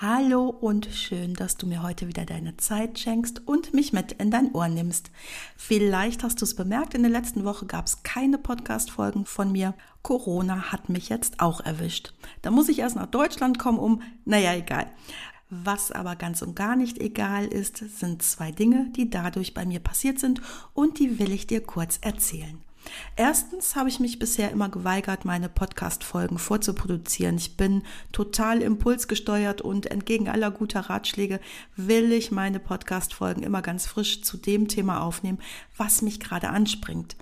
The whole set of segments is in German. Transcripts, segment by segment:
Hallo und schön, dass du mir heute wieder deine Zeit schenkst und mich mit in dein Ohr nimmst. Vielleicht hast du es bemerkt, in der letzten Woche gab es keine Podcast-Folgen von mir. Corona hat mich jetzt auch erwischt. Da muss ich erst nach Deutschland kommen, um, naja, egal. Was aber ganz und gar nicht egal ist, sind zwei Dinge, die dadurch bei mir passiert sind und die will ich dir kurz erzählen. Erstens habe ich mich bisher immer geweigert, meine Podcast-Folgen vorzuproduzieren. Ich bin total impulsgesteuert und entgegen aller guter Ratschläge will ich meine Podcast-Folgen immer ganz frisch zu dem Thema aufnehmen, was mich gerade anspringt.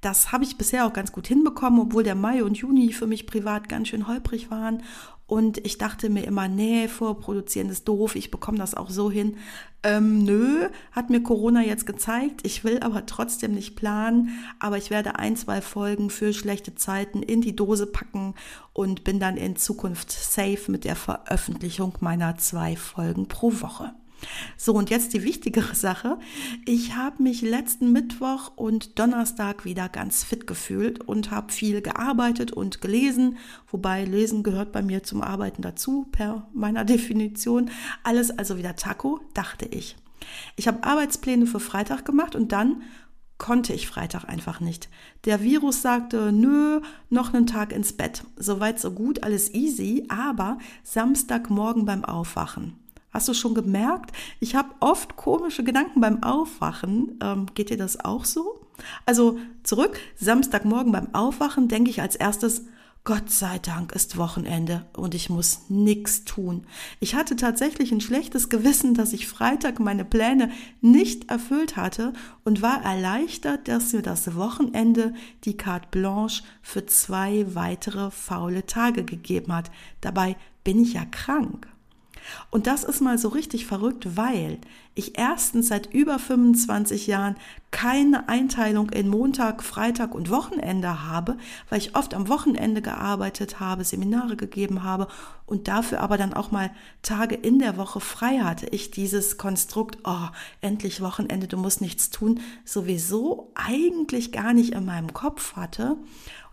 Das habe ich bisher auch ganz gut hinbekommen, obwohl der Mai und Juni für mich privat ganz schön holprig waren. Und ich dachte mir immer, nee, vorproduzieren ist doof, ich bekomme das auch so hin. Ähm, nö, hat mir Corona jetzt gezeigt. Ich will aber trotzdem nicht planen. Aber ich werde ein, zwei Folgen für schlechte Zeiten in die Dose packen und bin dann in Zukunft safe mit der Veröffentlichung meiner zwei Folgen pro Woche. So, und jetzt die wichtigere Sache. Ich habe mich letzten Mittwoch und Donnerstag wieder ganz fit gefühlt und habe viel gearbeitet und gelesen, wobei Lesen gehört bei mir zum Arbeiten dazu, per meiner Definition. Alles also wieder Taco, dachte ich. Ich habe Arbeitspläne für Freitag gemacht und dann konnte ich Freitag einfach nicht. Der Virus sagte, nö, noch einen Tag ins Bett. Soweit so gut, alles easy, aber Samstagmorgen beim Aufwachen Hast du schon gemerkt? Ich habe oft komische Gedanken beim Aufwachen. Ähm, geht dir das auch so? Also zurück, Samstagmorgen beim Aufwachen denke ich als erstes, Gott sei Dank ist Wochenende und ich muss nichts tun. Ich hatte tatsächlich ein schlechtes Gewissen, dass ich Freitag meine Pläne nicht erfüllt hatte und war erleichtert, dass mir das Wochenende die Carte Blanche für zwei weitere faule Tage gegeben hat. Dabei bin ich ja krank. Und das ist mal so richtig verrückt, weil ich erstens seit über 25 Jahren keine Einteilung in Montag, Freitag und Wochenende habe, weil ich oft am Wochenende gearbeitet habe, Seminare gegeben habe und dafür aber dann auch mal Tage in der Woche frei hatte. Ich dieses Konstrukt, oh, endlich Wochenende, du musst nichts tun, sowieso eigentlich gar nicht in meinem Kopf hatte.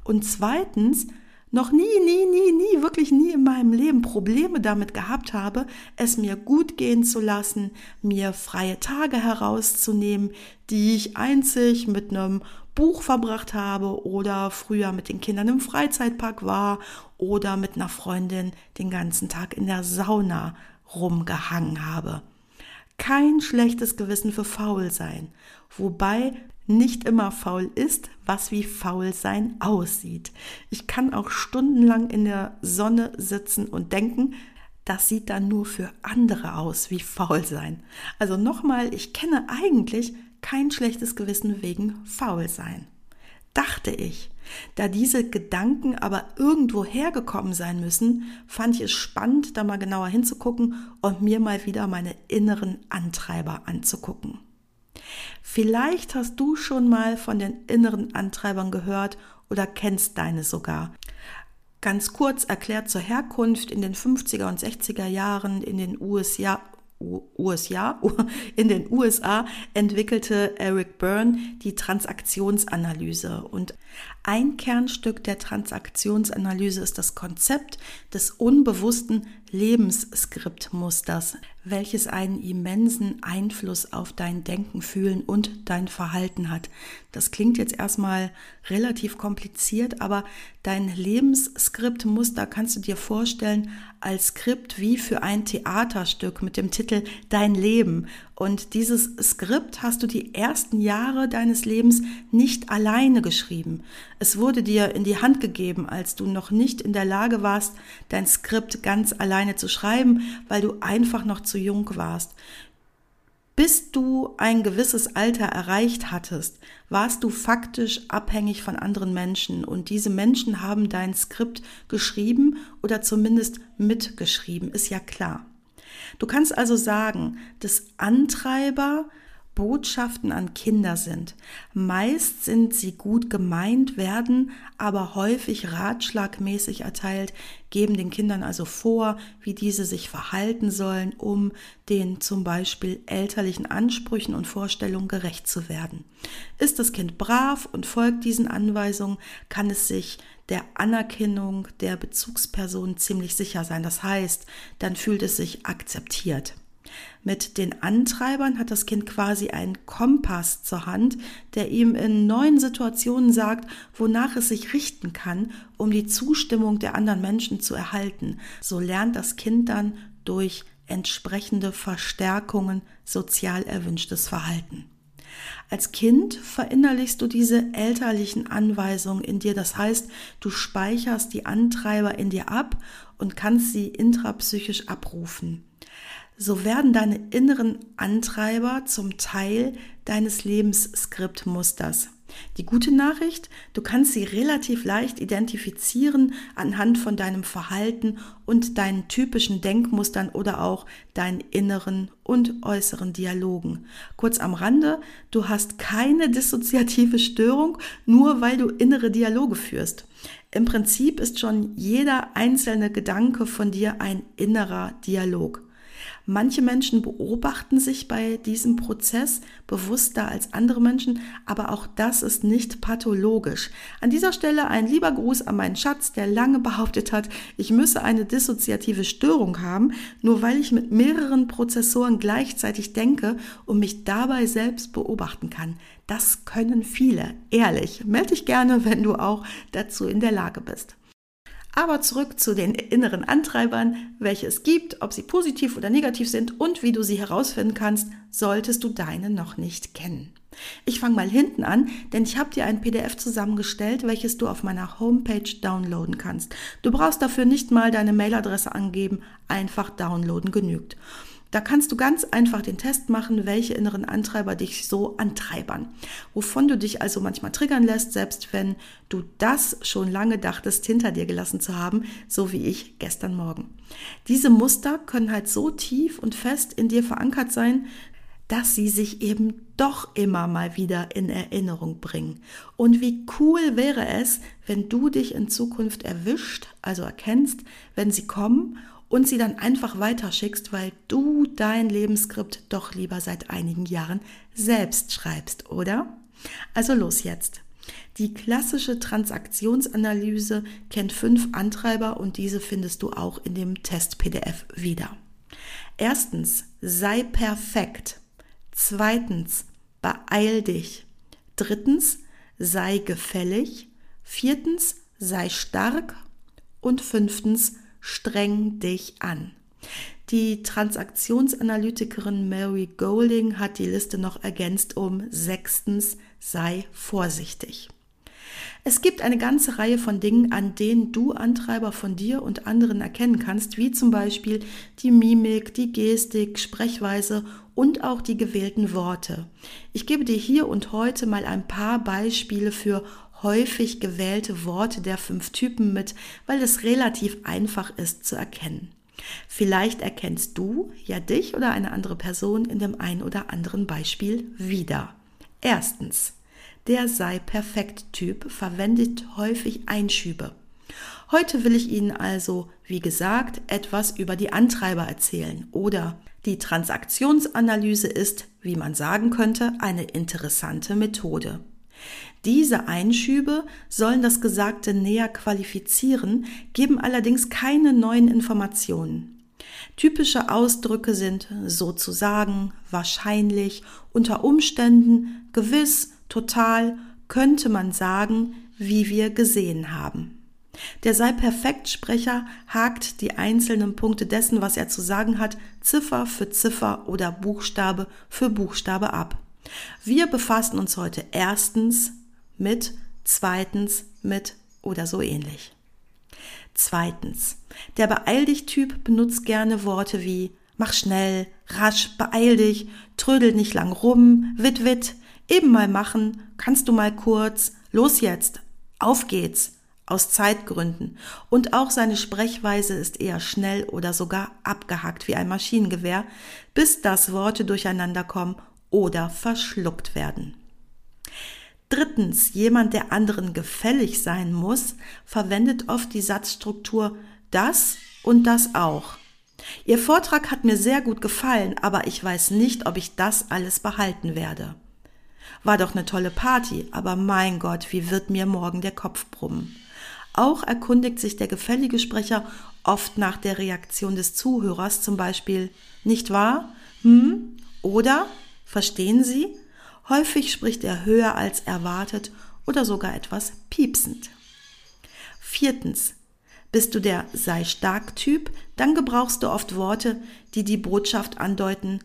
Und zweitens, noch nie, nie, nie, nie, wirklich nie in meinem Leben Probleme damit gehabt habe, es mir gut gehen zu lassen, mir freie Tage herauszunehmen, die ich einzig mit einem Buch verbracht habe oder früher mit den Kindern im Freizeitpark war oder mit einer Freundin den ganzen Tag in der Sauna rumgehangen habe. Kein schlechtes Gewissen für faul sein, wobei nicht immer faul ist, was wie faul sein aussieht. Ich kann auch stundenlang in der Sonne sitzen und denken, das sieht dann nur für andere aus wie faul sein. Also nochmal, ich kenne eigentlich kein schlechtes Gewissen wegen faul sein. Dachte ich. Da diese Gedanken aber irgendwo hergekommen sein müssen, fand ich es spannend, da mal genauer hinzugucken und mir mal wieder meine inneren Antreiber anzugucken. Vielleicht hast du schon mal von den inneren Antreibern gehört oder kennst deine sogar. Ganz kurz erklärt zur Herkunft in den 50er und 60er Jahren in den USA, USA, in den USA entwickelte Eric Byrne die Transaktionsanalyse. Und ein Kernstück der Transaktionsanalyse ist das Konzept des unbewussten Lebensskriptmusters, welches einen immensen Einfluss auf dein Denken, Fühlen und dein Verhalten hat. Das klingt jetzt erstmal relativ kompliziert, aber dein Lebensskriptmuster kannst du dir vorstellen als Skript wie für ein Theaterstück mit dem Titel Dein Leben. Und dieses Skript hast du die ersten Jahre deines Lebens nicht alleine geschrieben. Es wurde dir in die Hand gegeben, als du noch nicht in der Lage warst, dein Skript ganz alleine zu schreiben, weil du einfach noch zu jung warst. Bis du ein gewisses Alter erreicht hattest, warst du faktisch abhängig von anderen Menschen und diese Menschen haben dein Skript geschrieben oder zumindest mitgeschrieben, ist ja klar. Du kannst also sagen, dass Antreiber Botschaften an Kinder sind. Meist sind sie gut gemeint, werden aber häufig ratschlagmäßig erteilt, geben den Kindern also vor, wie diese sich verhalten sollen, um den zum Beispiel elterlichen Ansprüchen und Vorstellungen gerecht zu werden. Ist das Kind brav und folgt diesen Anweisungen, kann es sich der Anerkennung der Bezugsperson ziemlich sicher sein. Das heißt, dann fühlt es sich akzeptiert. Mit den Antreibern hat das Kind quasi einen Kompass zur Hand, der ihm in neuen Situationen sagt, wonach es sich richten kann, um die Zustimmung der anderen Menschen zu erhalten. So lernt das Kind dann durch entsprechende Verstärkungen sozial erwünschtes Verhalten. Als Kind verinnerlichst du diese elterlichen Anweisungen in dir. Das heißt, du speicherst die Antreiber in dir ab und kannst sie intrapsychisch abrufen so werden deine inneren Antreiber zum Teil deines Lebensskriptmusters. Die gute Nachricht, du kannst sie relativ leicht identifizieren anhand von deinem Verhalten und deinen typischen Denkmustern oder auch deinen inneren und äußeren Dialogen. Kurz am Rande, du hast keine dissoziative Störung, nur weil du innere Dialoge führst. Im Prinzip ist schon jeder einzelne Gedanke von dir ein innerer Dialog. Manche Menschen beobachten sich bei diesem Prozess bewusster als andere Menschen, aber auch das ist nicht pathologisch. An dieser Stelle ein lieber Gruß an meinen Schatz, der lange behauptet hat, ich müsse eine dissoziative Störung haben, nur weil ich mit mehreren Prozessoren gleichzeitig denke und mich dabei selbst beobachten kann. Das können viele, ehrlich. Melde dich gerne, wenn du auch dazu in der Lage bist. Aber zurück zu den inneren Antreibern, welche es gibt, ob sie positiv oder negativ sind und wie du sie herausfinden kannst, solltest du deine noch nicht kennen. Ich fange mal hinten an, denn ich habe dir ein PDF zusammengestellt, welches du auf meiner Homepage downloaden kannst. Du brauchst dafür nicht mal deine Mailadresse angeben, einfach downloaden genügt. Da kannst du ganz einfach den Test machen, welche inneren Antreiber dich so antreibern. Wovon du dich also manchmal triggern lässt, selbst wenn du das schon lange dachtest, hinter dir gelassen zu haben, so wie ich gestern Morgen. Diese Muster können halt so tief und fest in dir verankert sein, dass sie sich eben doch immer mal wieder in Erinnerung bringen. Und wie cool wäre es, wenn du dich in Zukunft erwischt, also erkennst, wenn sie kommen und sie dann einfach weiterschickst, weil du dein Lebensskript doch lieber seit einigen Jahren selbst schreibst, oder? Also los jetzt. Die klassische Transaktionsanalyse kennt fünf Antreiber und diese findest du auch in dem Test-PDF wieder. Erstens, sei perfekt. Zweitens, beeil dich. Drittens, sei gefällig. Viertens, sei stark. Und fünftens, streng dich an. Die Transaktionsanalytikerin Mary Golding hat die Liste noch ergänzt um sechstens sei vorsichtig. Es gibt eine ganze Reihe von Dingen, an denen du Antreiber von dir und anderen erkennen kannst, wie zum Beispiel die Mimik, die Gestik, Sprechweise und auch die gewählten Worte. Ich gebe dir hier und heute mal ein paar Beispiele für häufig gewählte Worte der fünf Typen mit, weil es relativ einfach ist zu erkennen. Vielleicht erkennst du ja dich oder eine andere Person in dem ein oder anderen Beispiel wieder. Erstens, der sei perfekt Typ verwendet häufig Einschübe. Heute will ich Ihnen also, wie gesagt, etwas über die Antreiber erzählen oder die Transaktionsanalyse ist, wie man sagen könnte, eine interessante Methode. Diese Einschübe sollen das Gesagte näher qualifizieren, geben allerdings keine neuen Informationen. Typische Ausdrücke sind sozusagen, wahrscheinlich, unter Umständen, gewiss, total, könnte man sagen, wie wir gesehen haben. Der sei perfekt Sprecher hakt die einzelnen Punkte dessen, was er zu sagen hat, Ziffer für Ziffer oder Buchstabe für Buchstabe ab. Wir befassen uns heute erstens mit, zweitens mit oder so ähnlich. Zweitens, der Beeil dich Typ benutzt gerne Worte wie mach schnell, rasch, beeil dich, trödel nicht lang rum, wit wit, eben mal machen, kannst du mal kurz, los jetzt, auf geht's, aus Zeitgründen. Und auch seine Sprechweise ist eher schnell oder sogar abgehackt wie ein Maschinengewehr, bis das Worte durcheinander kommen oder verschluckt werden. Drittens, jemand, der anderen gefällig sein muss, verwendet oft die Satzstruktur das und das auch. Ihr Vortrag hat mir sehr gut gefallen, aber ich weiß nicht, ob ich das alles behalten werde. War doch eine tolle Party, aber mein Gott, wie wird mir morgen der Kopf brummen? Auch erkundigt sich der gefällige Sprecher oft nach der Reaktion des Zuhörers, zum Beispiel, nicht wahr? Hm? Oder? Verstehen Sie? Häufig spricht er höher als erwartet oder sogar etwas piepsend. Viertens. Bist du der sei stark Typ, dann gebrauchst du oft Worte, die die Botschaft andeuten,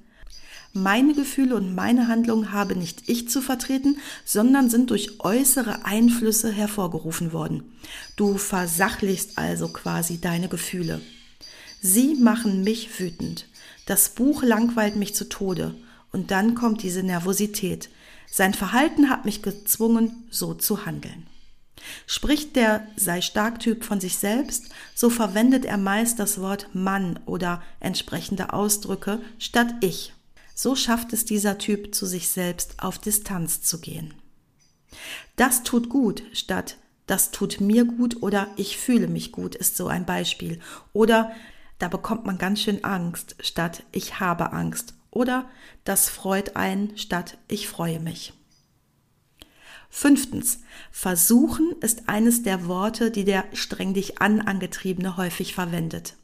meine Gefühle und meine Handlungen habe nicht ich zu vertreten, sondern sind durch äußere Einflüsse hervorgerufen worden. Du versachlichst also quasi deine Gefühle. Sie machen mich wütend. Das Buch langweilt mich zu Tode. Und dann kommt diese Nervosität. Sein Verhalten hat mich gezwungen, so zu handeln. Spricht der sei stark Typ von sich selbst, so verwendet er meist das Wort Mann oder entsprechende Ausdrücke statt ich. So schafft es dieser Typ zu sich selbst auf Distanz zu gehen. Das tut gut statt das tut mir gut oder ich fühle mich gut ist so ein Beispiel. Oder da bekommt man ganz schön Angst statt ich habe Angst. Oder das freut ein statt ich freue mich. Fünftens. Versuchen ist eines der Worte, die der streng dich an angetriebene häufig verwendet.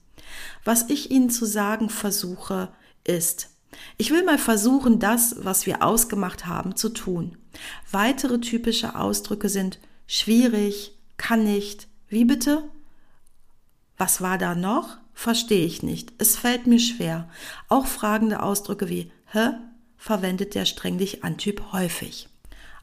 Was ich Ihnen zu sagen versuche, ist, ich will mal versuchen, das, was wir ausgemacht haben, zu tun. Weitere typische Ausdrücke sind schwierig, kann nicht, wie bitte? Was war da noch? Verstehe ich nicht. Es fällt mir schwer. Auch fragende Ausdrücke wie hä verwendet der streng dich an Typ häufig.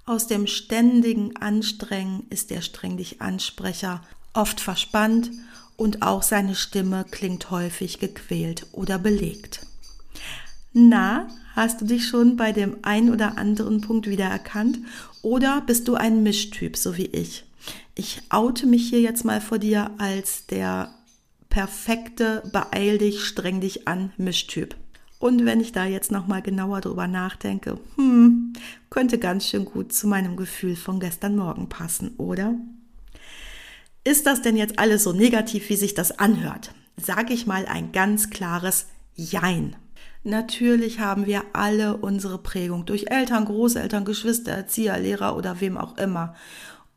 Aus dem ständigen Anstrengen ist der streng dich Ansprecher oft verspannt und auch seine Stimme klingt häufig gequält oder belegt. Na, hast du dich schon bei dem einen oder anderen Punkt wiedererkannt oder bist du ein Mischtyp, so wie ich? Ich oute mich hier jetzt mal vor dir als der perfekte, beeil dich, streng dich an Mischtyp. Und wenn ich da jetzt nochmal genauer drüber nachdenke, hm, könnte ganz schön gut zu meinem Gefühl von gestern Morgen passen, oder? Ist das denn jetzt alles so negativ, wie sich das anhört? Sage ich mal ein ganz klares Jein. Natürlich haben wir alle unsere Prägung durch Eltern, Großeltern, Geschwister, Erzieher, Lehrer oder wem auch immer.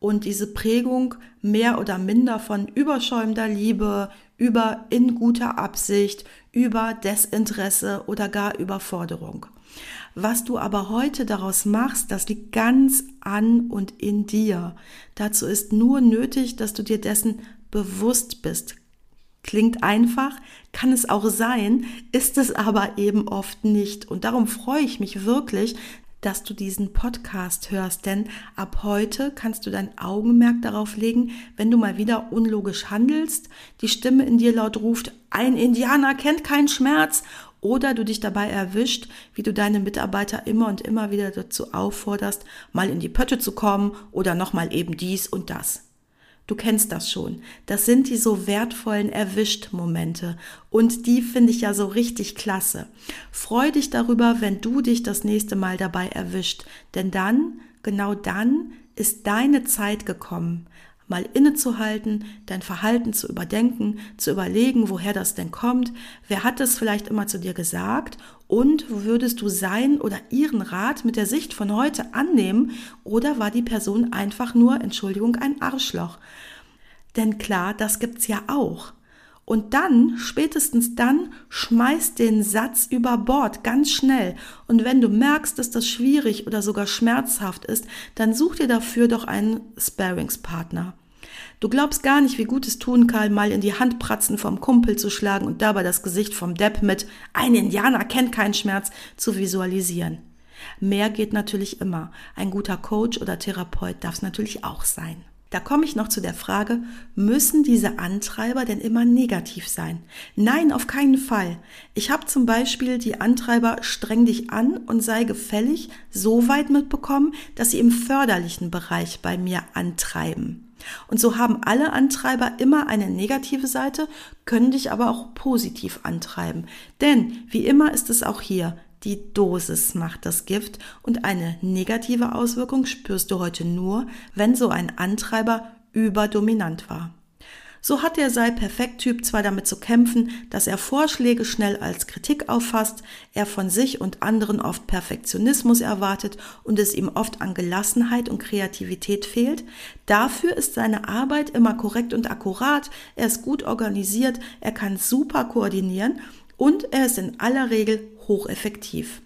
Und diese Prägung mehr oder minder von überschäumender Liebe, über in guter Absicht, über Desinteresse oder gar Überforderung. Was du aber heute daraus machst, das liegt ganz an und in dir. Dazu ist nur nötig, dass du dir dessen bewusst bist, Klingt einfach, kann es auch sein, ist es aber eben oft nicht. Und darum freue ich mich wirklich, dass du diesen Podcast hörst, denn ab heute kannst du dein Augenmerk darauf legen, wenn du mal wieder unlogisch handelst, die Stimme in dir laut ruft, ein Indianer kennt keinen Schmerz, oder du dich dabei erwischt, wie du deine Mitarbeiter immer und immer wieder dazu aufforderst, mal in die Pötte zu kommen oder nochmal eben dies und das. Du kennst das schon. Das sind die so wertvollen Erwischt-Momente. Und die finde ich ja so richtig klasse. Freu dich darüber, wenn du dich das nächste Mal dabei erwischt. Denn dann, genau dann, ist deine Zeit gekommen mal innezuhalten, dein Verhalten zu überdenken, zu überlegen, woher das denn kommt, wer hat es vielleicht immer zu dir gesagt und würdest du sein oder ihren Rat mit der Sicht von heute annehmen oder war die Person einfach nur, Entschuldigung, ein Arschloch? Denn klar, das gibt's ja auch. Und dann, spätestens dann, schmeißt den Satz über Bord ganz schnell. Und wenn du merkst, dass das schwierig oder sogar schmerzhaft ist, dann such dir dafür doch einen Sparingspartner. Du glaubst gar nicht, wie gut es tun kann, mal in die Handpratzen vom Kumpel zu schlagen und dabei das Gesicht vom Depp mit ein Indianer kennt keinen Schmerz zu visualisieren. Mehr geht natürlich immer. Ein guter Coach oder Therapeut darf es natürlich auch sein. Da komme ich noch zu der Frage, müssen diese Antreiber denn immer negativ sein? Nein, auf keinen Fall. Ich habe zum Beispiel die Antreiber streng dich an und sei gefällig so weit mitbekommen, dass sie im förderlichen Bereich bei mir antreiben. Und so haben alle Antreiber immer eine negative Seite, können dich aber auch positiv antreiben. Denn wie immer ist es auch hier, die Dosis macht das Gift und eine negative Auswirkung spürst du heute nur, wenn so ein Antreiber überdominant war. So hat der Sei-Perfekt-Typ zwar damit zu kämpfen, dass er Vorschläge schnell als Kritik auffasst, er von sich und anderen oft Perfektionismus erwartet und es ihm oft an Gelassenheit und Kreativität fehlt. Dafür ist seine Arbeit immer korrekt und akkurat, er ist gut organisiert, er kann super koordinieren und er ist in aller Regel hocheffektiv.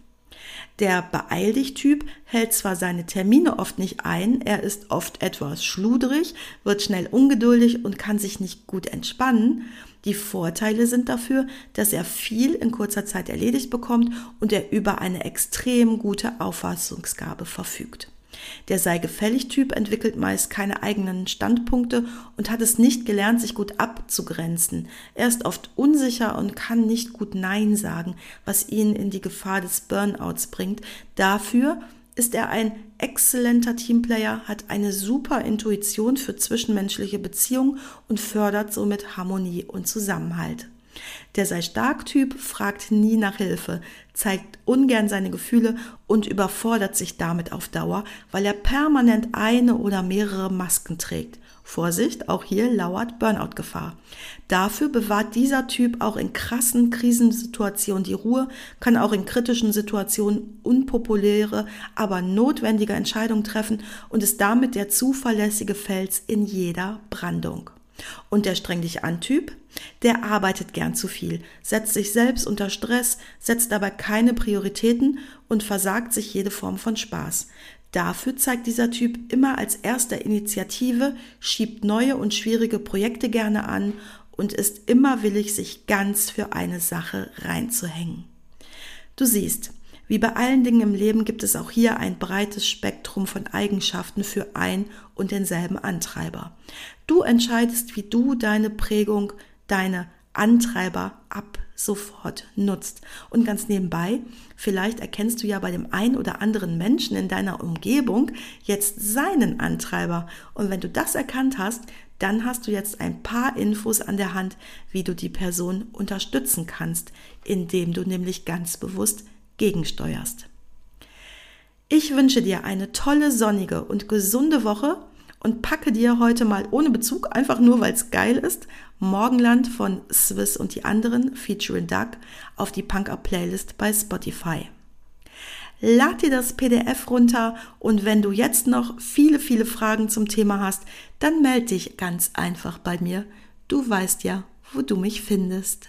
Der Beeil dich Typ hält zwar seine Termine oft nicht ein, er ist oft etwas schludrig, wird schnell ungeduldig und kann sich nicht gut entspannen. Die Vorteile sind dafür, dass er viel in kurzer Zeit erledigt bekommt und er über eine extrem gute Auffassungsgabe verfügt. Der sei gefällig Typ entwickelt meist keine eigenen Standpunkte und hat es nicht gelernt, sich gut abzugrenzen. Er ist oft unsicher und kann nicht gut Nein sagen, was ihn in die Gefahr des Burnouts bringt. Dafür ist er ein exzellenter Teamplayer, hat eine super Intuition für zwischenmenschliche Beziehungen und fördert somit Harmonie und Zusammenhalt. Der sei stark Typ fragt nie nach Hilfe, zeigt ungern seine Gefühle und überfordert sich damit auf Dauer, weil er permanent eine oder mehrere Masken trägt. Vorsicht, auch hier lauert Burnout-Gefahr. Dafür bewahrt dieser Typ auch in krassen Krisensituationen die Ruhe, kann auch in kritischen Situationen unpopuläre, aber notwendige Entscheidungen treffen und ist damit der zuverlässige Fels in jeder Brandung. Und der streng dich an Typ, der arbeitet gern zu viel, setzt sich selbst unter Stress, setzt dabei keine Prioritäten und versagt sich jede Form von Spaß. Dafür zeigt dieser Typ immer als erster Initiative, schiebt neue und schwierige Projekte gerne an und ist immer willig, sich ganz für eine Sache reinzuhängen. Du siehst, wie bei allen Dingen im Leben gibt es auch hier ein breites Spektrum von Eigenschaften für ein und denselben Antreiber. Du entscheidest, wie du deine Prägung, deine Antreiber ab sofort nutzt. Und ganz nebenbei, vielleicht erkennst du ja bei dem einen oder anderen Menschen in deiner Umgebung jetzt seinen Antreiber. Und wenn du das erkannt hast, dann hast du jetzt ein paar Infos an der Hand, wie du die Person unterstützen kannst, indem du nämlich ganz bewusst gegensteuerst. Ich wünsche dir eine tolle, sonnige und gesunde Woche und packe dir heute mal ohne Bezug, einfach nur weil es geil ist, Morgenland von Swiss und die anderen featuring Duck auf die Punk Up Playlist bei Spotify. Lad dir das PDF runter und wenn du jetzt noch viele, viele Fragen zum Thema hast, dann melde dich ganz einfach bei mir. Du weißt ja, wo du mich findest.